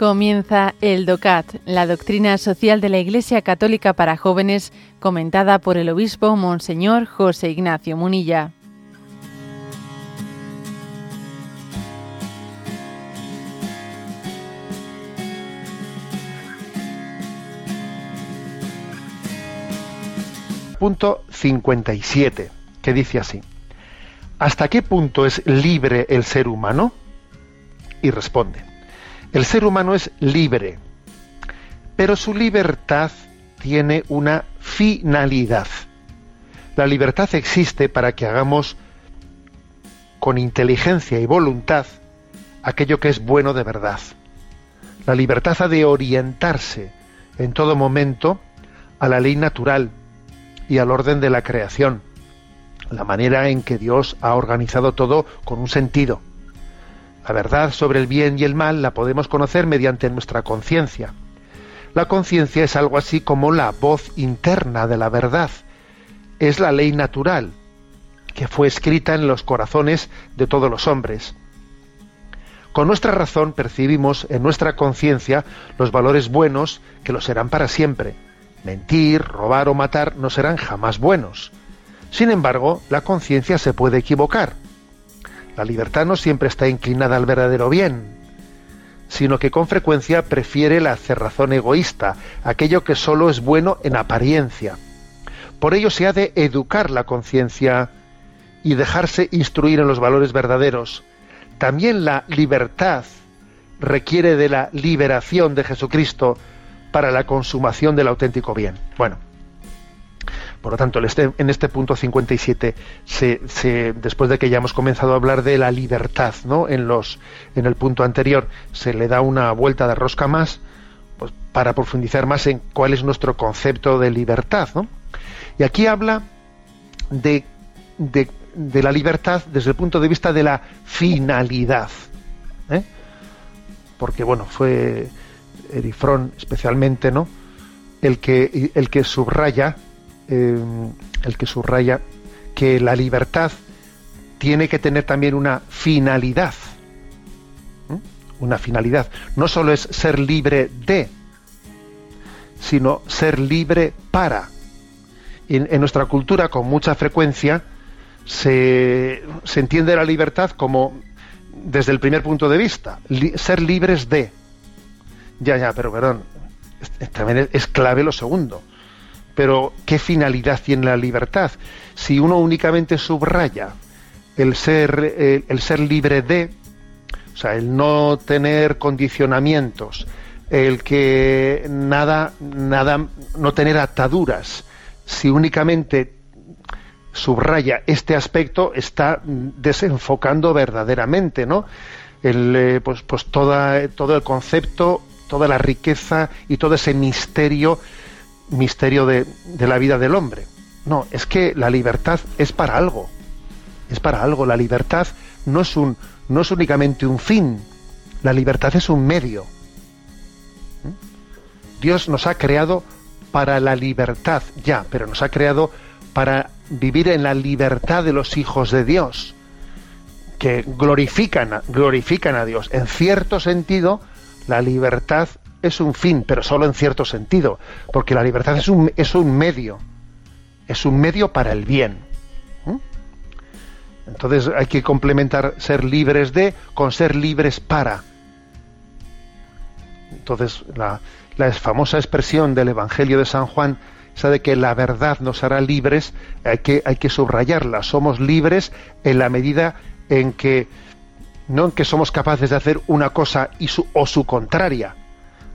Comienza el DOCAT, la doctrina social de la Iglesia Católica para jóvenes, comentada por el obispo Monseñor José Ignacio Munilla. Punto 57, que dice así. ¿Hasta qué punto es libre el ser humano? Y responde el ser humano es libre, pero su libertad tiene una finalidad. La libertad existe para que hagamos con inteligencia y voluntad aquello que es bueno de verdad. La libertad ha de orientarse en todo momento a la ley natural y al orden de la creación, la manera en que Dios ha organizado todo con un sentido. La verdad sobre el bien y el mal la podemos conocer mediante nuestra conciencia. La conciencia es algo así como la voz interna de la verdad. Es la ley natural que fue escrita en los corazones de todos los hombres. Con nuestra razón percibimos en nuestra conciencia los valores buenos que lo serán para siempre. Mentir, robar o matar no serán jamás buenos. Sin embargo, la conciencia se puede equivocar la libertad no siempre está inclinada al verdadero bien, sino que con frecuencia prefiere la cerrazón egoísta, aquello que solo es bueno en apariencia. Por ello se ha de educar la conciencia y dejarse instruir en los valores verdaderos. También la libertad requiere de la liberación de Jesucristo para la consumación del auténtico bien. Bueno, por lo tanto, este, en este punto 57, después de que ya hemos comenzado a hablar de la libertad, ¿no? En, el punto anterior, se le da una vuelta de rosca más pues, para profundizar más en cuál es nuestro concepto de libertad. Y aquí habla de, de, la libertad desde el punto de vista de la finalidad. ¿eh? Porque, bueno, fue Erifrón especialmente, ¿no? El que, el que subraya eh, el que subraya que la libertad tiene que tener también una finalidad. Una finalidad. No solo es ser libre de, sino ser libre para. En, nuestra cultura, con mucha frecuencia, se, se, entiende la libertad como desde el primer punto de vista, ser libres de. Ya, ya, pero perdón, también es clave lo segundo. Pero, ¿qué finalidad tiene la libertad? Si uno únicamente subraya el ser, el, ser libre de, o sea, el no tener condicionamientos, el que nada, nada, no tener ataduras, si únicamente subraya este aspecto, está desenfocando verdaderamente, ¿no? El, eh, pues, pues toda, todo el concepto, toda la riqueza y todo ese misterio misterio de, la vida del hombre. No, es que la libertad es para algo. Es para algo. La libertad no es, un, no es únicamente un fin. La libertad es un medio. ¿Mm? Dios nos ha creado para la libertad, ya, pero nos ha creado para vivir en la libertad de los hijos de Dios, que glorifican, glorifican a Dios. En cierto sentido, la libertad es un fin, pero solo en cierto sentido, porque la libertad es un, es un medio, es un medio para el bien. Entonces hay que complementar ser libres de con ser libres para. Entonces la, la famosa expresión del Evangelio de San Juan, esa de que la verdad nos hará libres, hay que, hay que subrayarla. Somos libres en la medida en que no en que somos capaces de hacer una cosa y su, o su contraria,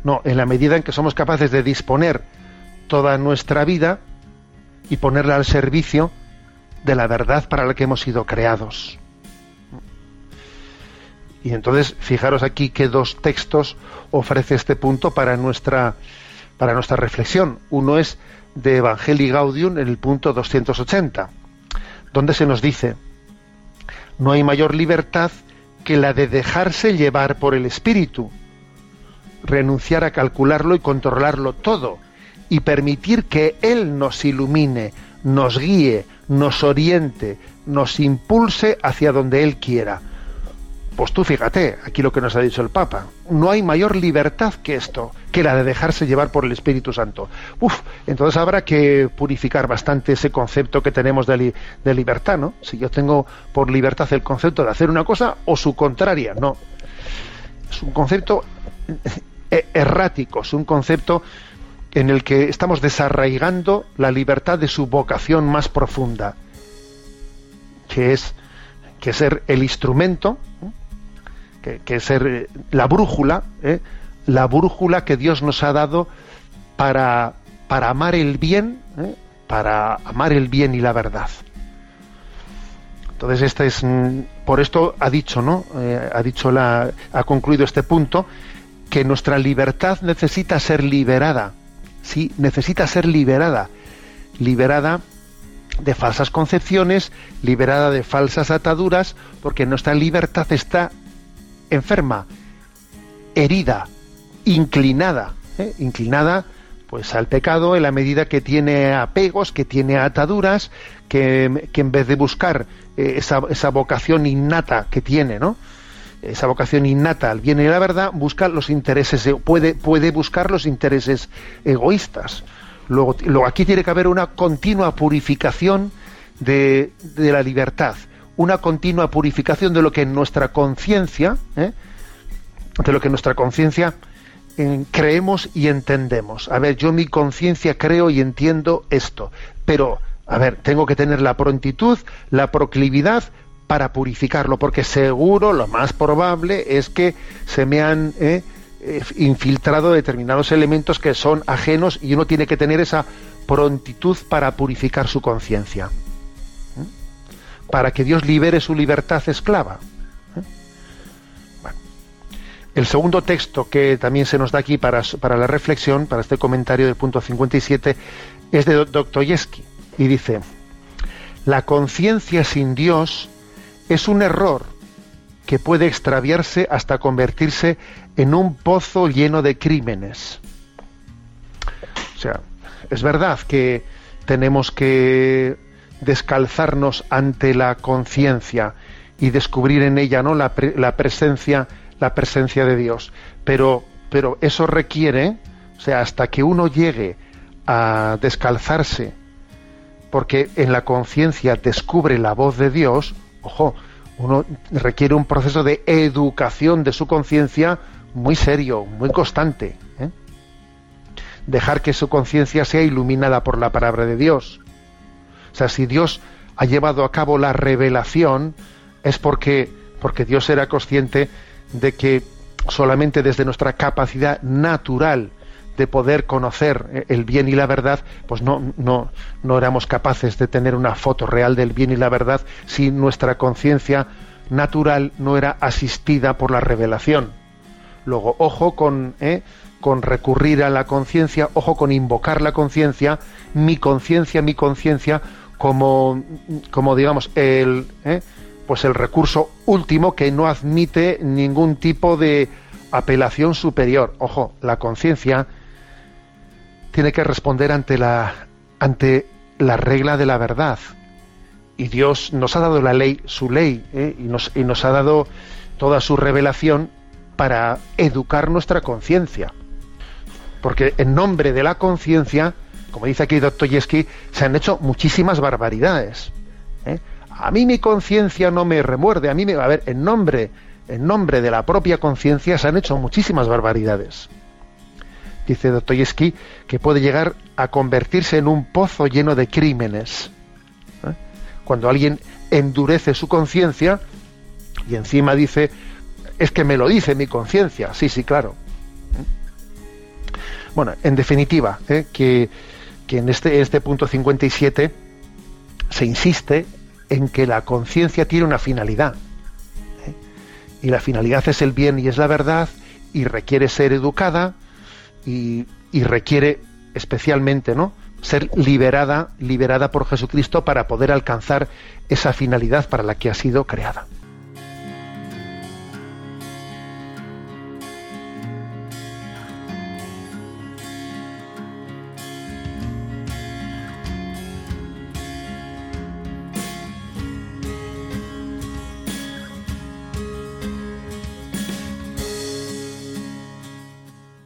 no, en la medida en que somos capaces de disponer toda nuestra vida y ponerla al servicio de la verdad para la que hemos sido creados. Y entonces, fijaros aquí que dos textos ofrece este punto para nuestra, para nuestra reflexión. Uno es de Evangelii Gaudium en el punto 280, donde se nos dice, no hay mayor libertad que la de dejarse llevar por el Espíritu renunciar a calcularlo y controlarlo todo y permitir que Él nos ilumine, nos guíe, nos oriente, nos impulse hacia donde Él quiera. Pues tú fíjate, aquí lo que nos ha dicho el Papa, no hay mayor libertad que esto, que la de dejarse llevar por el Espíritu Santo. Uf, entonces habrá que purificar bastante ese concepto que tenemos de, de libertad, ¿no? Si yo tengo por libertad el concepto de hacer una cosa o su contraria, no. Es un concepto eh, errático, es un concepto en el que estamos desarraigando la libertad de su vocación más profunda, que es que ser el instrumento que, ser eh, la brújula, ¿eh? la brújula que Dios nos ha dado para, para amar el bien, ¿eh? para amar el bien y la verdad. Entonces, este es mm, por esto ha dicho, ¿no? ha dicho la, ha concluido este punto que nuestra libertad necesita ser liberada. Sí, necesita ser liberada. Liberada de falsas concepciones, liberada de falsas ataduras, porque nuestra libertad está enferma, herida, inclinada, ¿eh? inclinada pues al pecado en la medida que tiene apegos, que tiene ataduras, que, en vez de buscar eh, esa, esa, vocación innata que tiene, ¿no? Esa vocación innata al bien y la verdad, busca los intereses, puede, puede buscar los intereses egoístas. Luego, luego, aquí tiene que haber una continua purificación de, de la libertad, una continua purificación de lo que en nuestra conciencia, ¿eh? de lo que nuestra conciencia eh, creemos y entendemos. A ver, yo mi conciencia creo y entiendo esto, pero, a ver, tengo que tener la prontitud, la proclividad para purificarlo, porque seguro lo más probable es que se me han ¿eh? infiltrado determinados elementos que son ajenos y uno tiene que tener esa prontitud para purificar su conciencia para que Dios libere su libertad esclava. ¿Eh? El segundo texto que también se nos da aquí para, la reflexión, para este comentario del punto 57, es de Dostoyevsky y dice, la conciencia sin Dios es un error que puede extraviarse hasta convertirse en un pozo lleno de crímenes. O sea, es verdad que tenemos que descalzarnos ante la conciencia y descubrir en ella ¿no? la, la, presencia la presencia de Dios pero pero eso requiere o sea hasta que uno llegue a descalzarse porque en la conciencia descubre la voz de Dios ojo uno requiere un proceso de educación de su conciencia muy serio muy constante ¿eh? dejar que su conciencia sea iluminada por la palabra de Dios o sea, si Dios ha llevado a cabo la revelación, es porque, porque Dios era consciente de que solamente desde nuestra capacidad natural de poder conocer el bien y la verdad, pues no, no, no éramos capaces de tener una foto real del bien y la verdad si nuestra conciencia natural no era asistida por la revelación. Luego, ojo con, ¿eh? con recurrir a la conciencia, ojo con invocar la conciencia, mi conciencia, mi conciencia, como, como digamos, el, ¿eh? pues el recurso último que no admite ningún tipo de apelación superior. Ojo, la conciencia tiene que responder ante la, ante la regla de la verdad. Y Dios nos ha dado la ley, su ley, ¿eh? y, nos, y nos ha dado toda su revelación para educar nuestra conciencia. Porque en nombre de la conciencia como dice aquí Dostoyevsky, se han hecho muchísimas barbaridades. ¿eh? A mí mi conciencia no me remuerde, a mí me... A ver, en nombre, en nombre de la propia conciencia se han hecho muchísimas barbaridades. Dice Dostoyevsky que puede llegar a convertirse en un pozo lleno de crímenes. ¿eh? Cuando alguien endurece su conciencia y encima dice, es que me lo dice mi conciencia. Sí, sí, claro. ¿eh? Bueno, en definitiva, que que en este, este punto 57 se insiste en que la conciencia tiene una finalidad. ¿eh? Y la finalidad es el bien y es la verdad y requiere ser educada y, requiere especialmente ¿no? ser liberada, liberada por Jesucristo para poder alcanzar esa finalidad para la que ha sido creada.